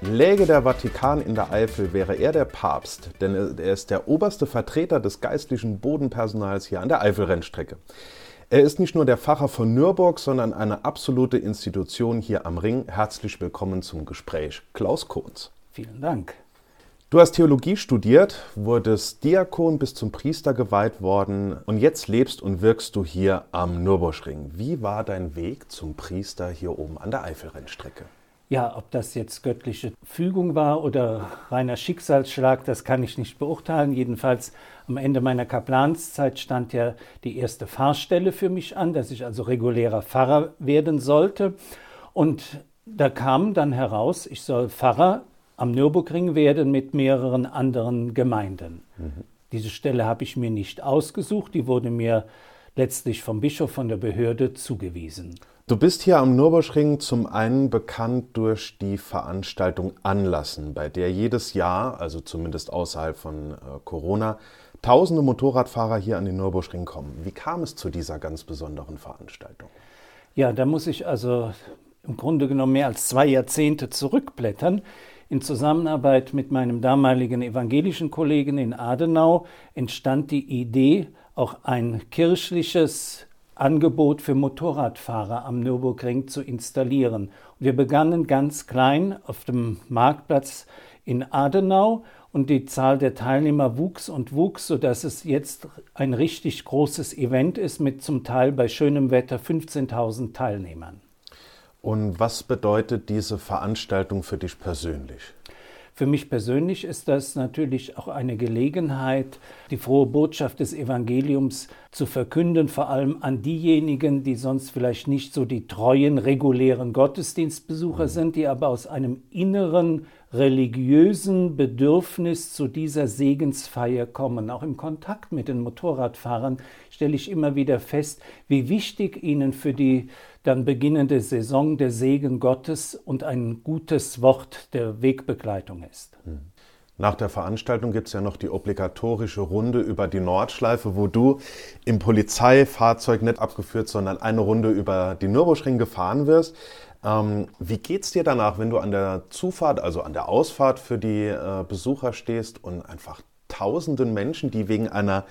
Läge der Vatikan in der Eifel, wäre er der Papst, denn er ist der oberste Vertreter des geistlichen Bodenpersonals hier an der Eifelrennstrecke. Er ist nicht nur der Pfarrer von Nürburg, sondern eine absolute Institution hier am Ring. Herzlich willkommen zum Gespräch, Klaus Kohns. Vielen Dank. Du hast Theologie studiert, wurdest Diakon bis zum Priester geweiht worden und jetzt lebst und wirkst du hier am Nürburgring. Wie war dein Weg zum Priester hier oben an der Eifelrennstrecke? Ja, ob das jetzt göttliche Fügung war oder reiner Schicksalsschlag, das kann ich nicht beurteilen. Jedenfalls am Ende meiner Kaplanszeit stand ja die erste Fahrstelle für mich an, dass ich also regulärer Pfarrer werden sollte. Und da kam dann heraus, ich soll Pfarrer am Nürburgring werden mit mehreren anderen Gemeinden. Mhm. Diese Stelle habe ich mir nicht ausgesucht, die wurde mir letztlich vom Bischof von der Behörde zugewiesen. Du bist hier am Nürburgring zum einen bekannt durch die Veranstaltung Anlassen, bei der jedes Jahr, also zumindest außerhalb von äh, Corona, tausende Motorradfahrer hier an den Nürburgring kommen. Wie kam es zu dieser ganz besonderen Veranstaltung? Ja, da muss ich also im Grunde genommen mehr als zwei Jahrzehnte zurückblättern. In Zusammenarbeit mit meinem damaligen evangelischen Kollegen in Adenau entstand die Idee, auch ein kirchliches Angebot für Motorradfahrer am Nürburgring zu installieren. wir begannen ganz klein auf dem Marktplatz in Adenau und die Zahl der Teilnehmer wuchs und wuchs, sodass es jetzt ein richtig großes Event ist mit zum Teil bei schönem Wetter 15.000 Teilnehmern. Und was bedeutet diese Veranstaltung für dich persönlich? Für mich persönlich ist das natürlich auch eine Gelegenheit, die frohe Botschaft des Evangeliums zu verkünden, vor allem an diejenigen, die sonst vielleicht nicht so die treuen, regulären Gottesdienstbesucher sind, die aber aus einem inneren religiösen Bedürfnis zu dieser Segensfeier kommen. Auch im Kontakt mit den Motorradfahrern stelle ich immer wieder fest, wie wichtig ihnen für die dann beginnende Saison der Segen Gottes und ein gutes Wort der Wegbegleitung ist. Hm. Nach der Veranstaltung gibt es ja noch die obligatorische Runde über die Nordschleife, wo du im Polizeifahrzeug nicht abgeführt, sondern eine Runde über die Nürburgring gefahren wirst. Ähm, wie geht's dir danach, wenn du an der Zufahrt, also an der Ausfahrt für die äh, Besucher stehst und einfach tausenden Menschen, die wegen einer,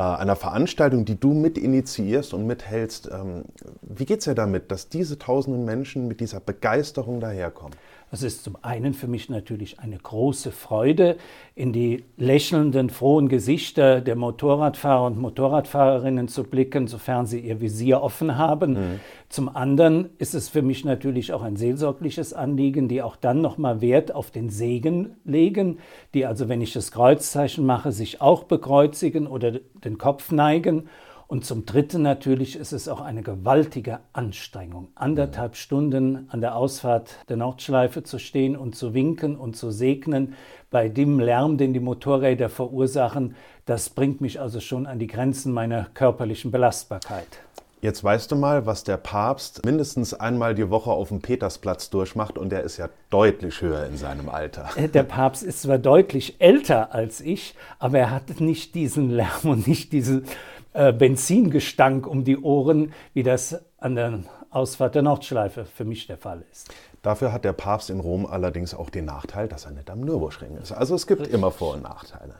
einer Veranstaltung, die du mit initiierst und mithältst, ähm, wie geht's dir damit, dass diese tausenden Menschen mit dieser Begeisterung daherkommen? Das ist zum einen für mich natürlich eine große Freude, in die lächelnden, frohen Gesichter der Motorradfahrer und Motorradfahrerinnen zu blicken, sofern sie ihr Visier offen haben. Mhm. Zum anderen ist es für mich natürlich auch ein seelsorgliches Anliegen, die auch dann nochmal Wert auf den Segen legen, die also, wenn ich das Kreuzzeichen mache, sich auch bekreuzigen oder den Kopf neigen und zum Dritten natürlich ist es auch eine gewaltige Anstrengung, anderthalb Stunden an der Ausfahrt der Nordschleife zu stehen und zu winken und zu segnen bei dem Lärm, den die Motorräder verursachen. Das bringt mich also schon an die Grenzen meiner körperlichen Belastbarkeit. Jetzt weißt du mal, was der Papst mindestens einmal die Woche auf dem Petersplatz durchmacht und der ist ja deutlich höher in seinem Alter. Äh, der Papst ist zwar deutlich älter als ich, aber er hat nicht diesen Lärm und nicht diesen äh, Benzingestank um die Ohren, wie das an der Ausfahrt der Nordschleife für mich der Fall ist. Dafür hat der Papst in Rom allerdings auch den Nachteil, dass er nicht am Nürburgring ist. Also es gibt Richtig. immer Vor- und Nachteile.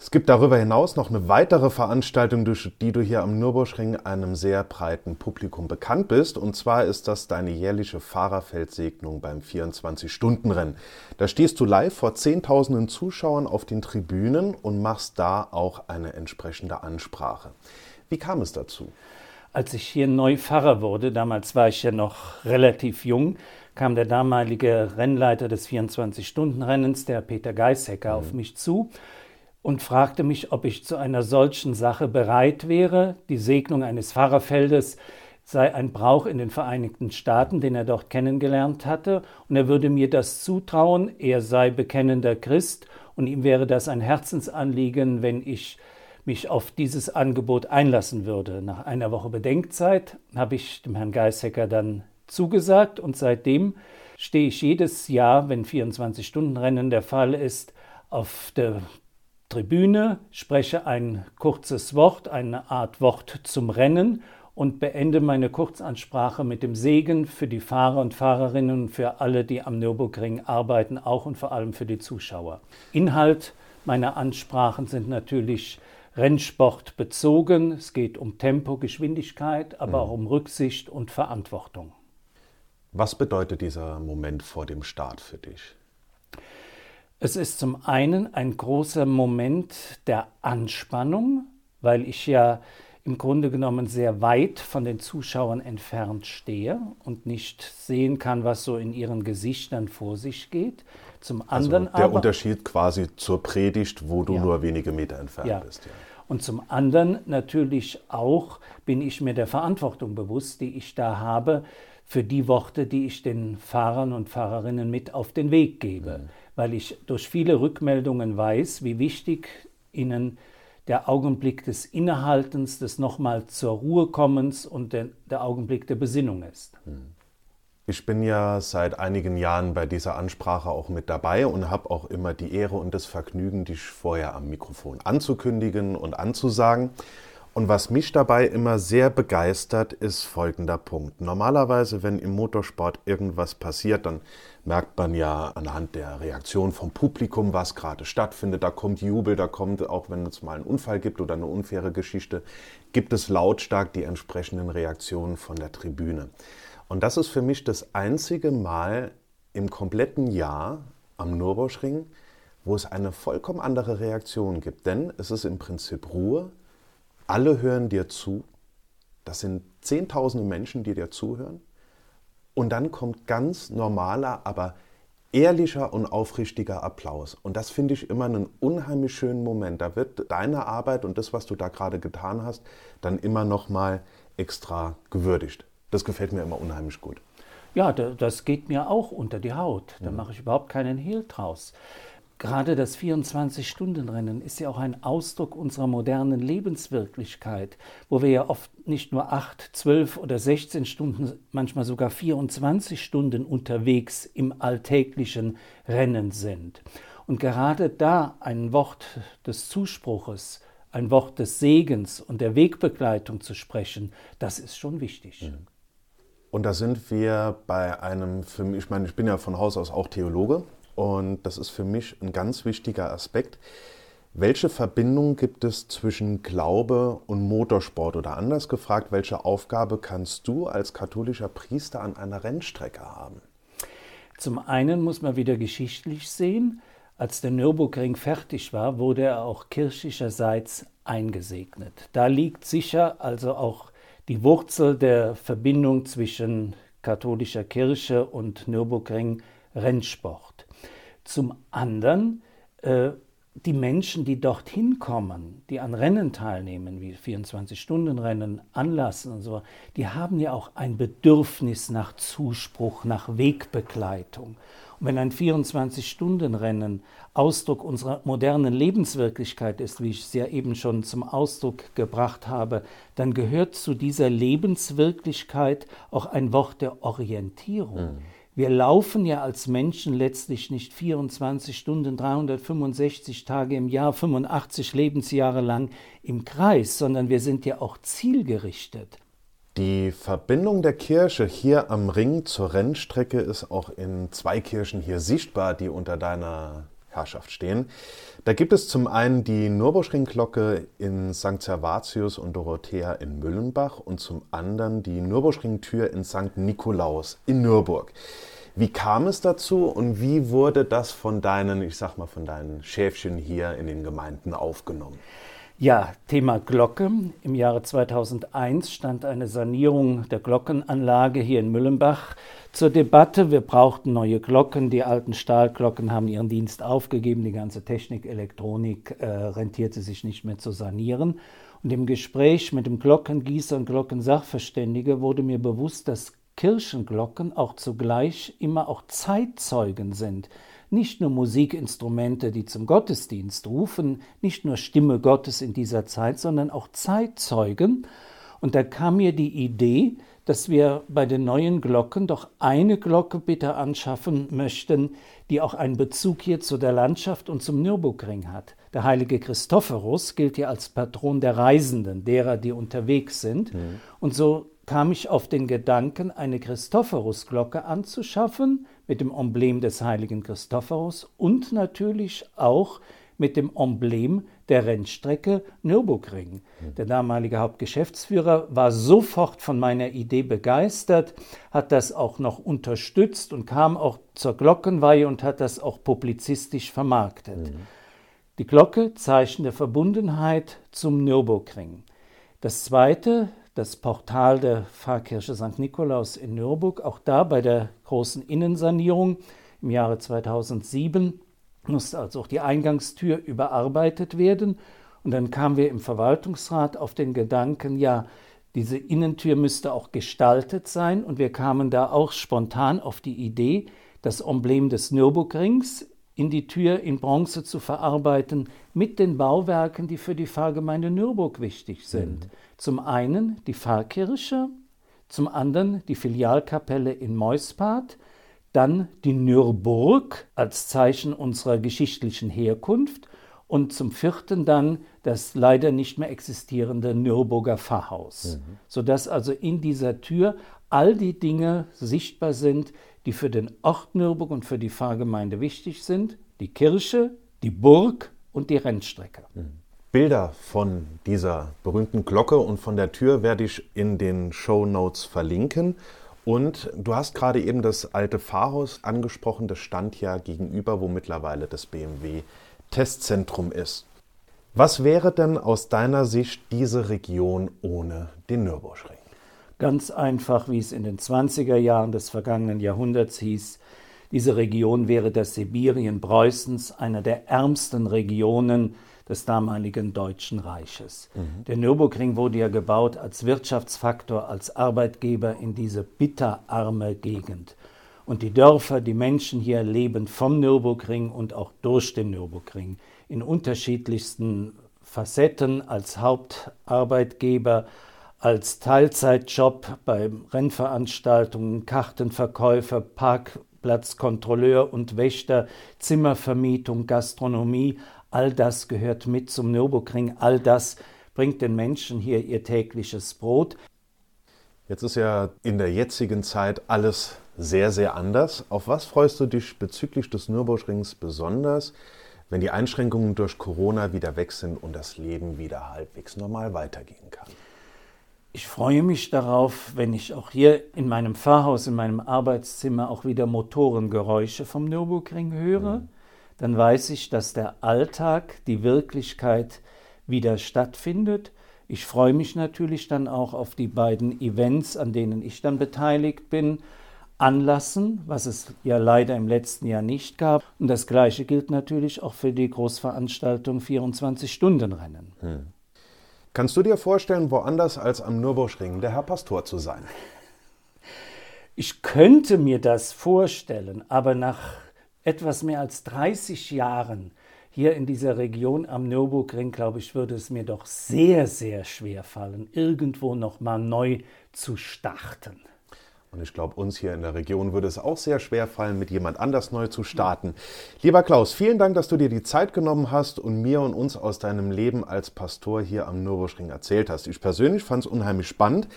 Es gibt darüber hinaus noch eine weitere Veranstaltung, durch die du hier am Nürburgring einem sehr breiten Publikum bekannt bist. Und zwar ist das deine jährliche Fahrerfeldsegnung beim 24-Stunden-Rennen. Da stehst du live vor Zehntausenden Zuschauern auf den Tribünen und machst da auch eine entsprechende Ansprache. Wie kam es dazu? Als ich hier neu Pfarrer wurde, damals war ich ja noch relativ jung, kam der damalige Rennleiter des 24-Stunden-Rennens, der Peter Geishecker, mhm. auf mich zu und fragte mich, ob ich zu einer solchen Sache bereit wäre. Die Segnung eines Pfarrerfeldes sei ein Brauch in den Vereinigten Staaten, den er dort kennengelernt hatte, und er würde mir das zutrauen, er sei bekennender Christ, und ihm wäre das ein Herzensanliegen, wenn ich mich auf dieses Angebot einlassen würde. Nach einer Woche Bedenkzeit habe ich dem Herrn Geishecker dann zugesagt und seitdem stehe ich jedes Jahr, wenn 24-Stunden-Rennen der Fall ist, auf der Tribüne, spreche ein kurzes Wort, eine Art Wort zum Rennen und beende meine Kurzansprache mit dem Segen für die Fahrer und Fahrerinnen und für alle, die am Nürburgring arbeiten, auch und vor allem für die Zuschauer. Inhalt meiner Ansprachen sind natürlich Rennsport bezogen. Es geht um Tempo, Geschwindigkeit, aber mhm. auch um Rücksicht und Verantwortung. Was bedeutet dieser Moment vor dem Start für dich? Es ist zum einen ein großer Moment der Anspannung, weil ich ja im Grunde genommen sehr weit von den Zuschauern entfernt stehe und nicht sehen kann, was so in ihren Gesichtern vor sich geht. Zum also anderen also der aber, Unterschied quasi zur Predigt, wo du ja. nur wenige Meter entfernt ja. bist. Ja. Und zum anderen natürlich auch bin ich mir der Verantwortung bewusst, die ich da habe für die Worte, die ich den Fahrern und Fahrerinnen mit auf den Weg gebe, mhm. Weil ich durch viele Rückmeldungen weiß, wie wichtig ihnen der Augenblick des Innehaltens, des nochmal zur Ruhe kommens und der, der Augenblick der Besinnung ist. Hm. Ich bin ja seit einigen Jahren bei dieser Ansprache auch mit dabei und habe auch immer die Ehre und das Vergnügen, dich vorher am Mikrofon anzukündigen und anzusagen. Und was mich dabei immer sehr begeistert, ist folgender Punkt. Normalerweise, wenn im Motorsport irgendwas passiert, dann merkt man ja anhand der Reaktion vom Publikum, was gerade stattfindet. Da kommt Jubel, da kommt, auch wenn es mal einen Unfall gibt oder eine unfaire Geschichte, gibt es lautstark die entsprechenden Reaktionen von der Tribüne. Und das ist für mich das einzige Mal im kompletten Jahr am Nürburgring, wo es eine vollkommen andere Reaktion gibt. Denn es ist im Prinzip Ruhe, alle hören dir zu. Das sind Zehntausende Menschen, die dir zuhören. Und dann kommt ganz normaler, aber ehrlicher und aufrichtiger Applaus. Und das finde ich immer einen unheimlich schönen Moment. Da wird deine Arbeit und das, was du da gerade getan hast, dann immer noch mal extra gewürdigt. Das gefällt mir immer unheimlich gut. Ja, das geht mir auch unter die Haut. Da mhm. mache ich überhaupt keinen Hehl draus. Gerade das 24-Stunden-Rennen ist ja auch ein Ausdruck unserer modernen Lebenswirklichkeit, wo wir ja oft nicht nur 8, 12 oder 16 Stunden, manchmal sogar 24 Stunden unterwegs im alltäglichen Rennen sind. Und gerade da ein Wort des Zuspruches, ein Wort des Segens und der Wegbegleitung zu sprechen, das ist schon wichtig. Mhm. Und da sind wir bei einem, für mich, ich meine, ich bin ja von Haus aus auch Theologe und das ist für mich ein ganz wichtiger Aspekt. Welche Verbindung gibt es zwischen Glaube und Motorsport? Oder anders gefragt, welche Aufgabe kannst du als katholischer Priester an einer Rennstrecke haben? Zum einen muss man wieder geschichtlich sehen, als der Nürburgring fertig war, wurde er auch kirchlicherseits eingesegnet. Da liegt sicher also auch die Wurzel der Verbindung zwischen katholischer Kirche und Nürburgring Rennsport. Zum anderen äh, die Menschen, die dorthin kommen, die an Rennen teilnehmen, wie 24-Stunden-Rennen, Anlassen und so, die haben ja auch ein Bedürfnis nach Zuspruch, nach Wegbegleitung. Und wenn ein 24-Stunden-Rennen Ausdruck unserer modernen Lebenswirklichkeit ist, wie ich es ja eben schon zum Ausdruck gebracht habe, dann gehört zu dieser Lebenswirklichkeit auch ein Wort der Orientierung. Mhm. Wir laufen ja als Menschen letztlich nicht 24 Stunden, 365 Tage im Jahr, 85 Lebensjahre lang im Kreis, sondern wir sind ja auch zielgerichtet. Die Verbindung der Kirche hier am Ring zur Rennstrecke ist auch in zwei Kirchen hier sichtbar, die unter deiner Herrschaft stehen. Da gibt es zum einen die Nürburgringglocke in St. Servatius und Dorothea in Müllenbach und zum anderen die Nürburgringtür in St. Nikolaus in Nürburg. Wie kam es dazu und wie wurde das von deinen, ich sag mal, von deinen Schäfchen hier in den Gemeinden aufgenommen? Ja, Thema Glocke. Im Jahre 2001 stand eine Sanierung der Glockenanlage hier in Müllenbach zur Debatte. Wir brauchten neue Glocken. Die alten Stahlglocken haben ihren Dienst aufgegeben. Die ganze Technik, Elektronik äh, rentierte sich nicht mehr zu sanieren. Und im Gespräch mit dem Glockengießer und Glockensachverständige wurde mir bewusst, dass Kirchenglocken auch zugleich immer auch Zeitzeugen sind nicht nur Musikinstrumente, die zum Gottesdienst rufen, nicht nur Stimme Gottes in dieser Zeit, sondern auch Zeitzeugen. Und da kam mir die Idee, dass wir bei den neuen Glocken doch eine Glocke bitte anschaffen möchten, die auch einen Bezug hier zu der Landschaft und zum Nürburgring hat. Der heilige Christophorus gilt ja als Patron der Reisenden, derer, die unterwegs sind. Mhm. Und so kam ich auf den Gedanken, eine Christophorusglocke anzuschaffen mit dem Emblem des heiligen Christophorus und natürlich auch mit dem Emblem der Rennstrecke Nürburgring. Der damalige Hauptgeschäftsführer war sofort von meiner Idee begeistert, hat das auch noch unterstützt und kam auch zur Glockenweihe und hat das auch publizistisch vermarktet. Mhm. Die Glocke Zeichen der Verbundenheit zum Nürburgring. Das zweite, das Portal der Pfarrkirche St. Nikolaus in Nürburg, auch da bei der großen Innensanierung im Jahre 2007 musste also auch die Eingangstür überarbeitet werden. Und dann kamen wir im Verwaltungsrat auf den Gedanken, ja, diese Innentür müsste auch gestaltet sein. Und wir kamen da auch spontan auf die Idee, das Emblem des Nürburgrings in die Tür in Bronze zu verarbeiten mit den Bauwerken, die für die Pfarrgemeinde Nürburg wichtig sind. Mhm. Zum einen die Pfarrkirche, zum anderen die Filialkapelle in Meuspart, dann die Nürburg als Zeichen unserer geschichtlichen Herkunft und zum vierten dann das leider nicht mehr existierende Nürburger Pfarrhaus, mhm. sodass also in dieser Tür all die Dinge sichtbar sind, die für den Ort Nürburg und für die Pfarrgemeinde wichtig sind, die Kirche, die Burg und die Rennstrecke. Mhm. Bilder von dieser berühmten Glocke und von der Tür werde ich in den Show Notes verlinken. Und du hast gerade eben das alte Pfarrhaus angesprochen, das stand ja gegenüber, wo mittlerweile das BMW Testzentrum ist. Was wäre denn aus deiner Sicht diese Region ohne den Nürburgring? Ganz einfach, wie es in den 20er Jahren des vergangenen Jahrhunderts hieß, diese Region wäre das Sibirien Preußens, einer der ärmsten Regionen des damaligen Deutschen Reiches. Mhm. Der Nürburgring wurde ja gebaut als Wirtschaftsfaktor, als Arbeitgeber in diese bitterarme Gegend. Und die Dörfer, die Menschen hier leben vom Nürburgring und auch durch den Nürburgring in unterschiedlichsten Facetten als Hauptarbeitgeber, als Teilzeitjob bei Rennveranstaltungen, Kartenverkäufer, Parkplatzkontrolleur und Wächter, Zimmervermietung, Gastronomie, All das gehört mit zum Nürburgring, all das bringt den Menschen hier ihr tägliches Brot. Jetzt ist ja in der jetzigen Zeit alles sehr, sehr anders. Auf was freust du dich bezüglich des Nürburgrings besonders, wenn die Einschränkungen durch Corona wieder weg sind und das Leben wieder halbwegs normal weitergehen kann? Ich freue mich darauf, wenn ich auch hier in meinem Pfarrhaus, in meinem Arbeitszimmer auch wieder Motorengeräusche vom Nürburgring höre. Mhm dann weiß ich, dass der Alltag, die Wirklichkeit wieder stattfindet. Ich freue mich natürlich dann auch auf die beiden Events, an denen ich dann beteiligt bin, anlassen, was es ja leider im letzten Jahr nicht gab. Und das Gleiche gilt natürlich auch für die Großveranstaltung 24-Stunden-Rennen. Hm. Kannst du dir vorstellen, woanders als am Nürburgring der Herr Pastor zu sein? Ich könnte mir das vorstellen, aber nach etwas mehr als 30 Jahren hier in dieser Region am Nürburgring, glaube ich, würde es mir doch sehr, sehr schwer fallen, irgendwo nochmal neu zu starten. Und ich glaube, uns hier in der Region würde es auch sehr schwer fallen, mit jemand anders neu zu starten. Lieber Klaus, vielen Dank, dass du dir die Zeit genommen hast und mir und uns aus deinem Leben als Pastor hier am Nürburgring erzählt hast. Ich persönlich fand es unheimlich spannend,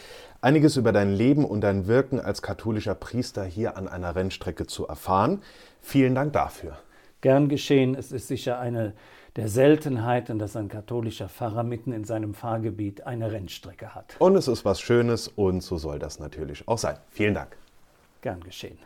einiges über dein Leben und dein Wirken als katholischer Priester hier an einer Rennstrecke zu erfahren. Vielen Dank dafür. Gern geschehen. Es ist sicher eine der Seltenheiten, dass ein katholischer Pfarrer mitten in seinem Pfarrgebiet eine Rennstrecke hat. Und es ist was Schönes und so soll das natürlich auch sein. Vielen Dank. Gern geschehen.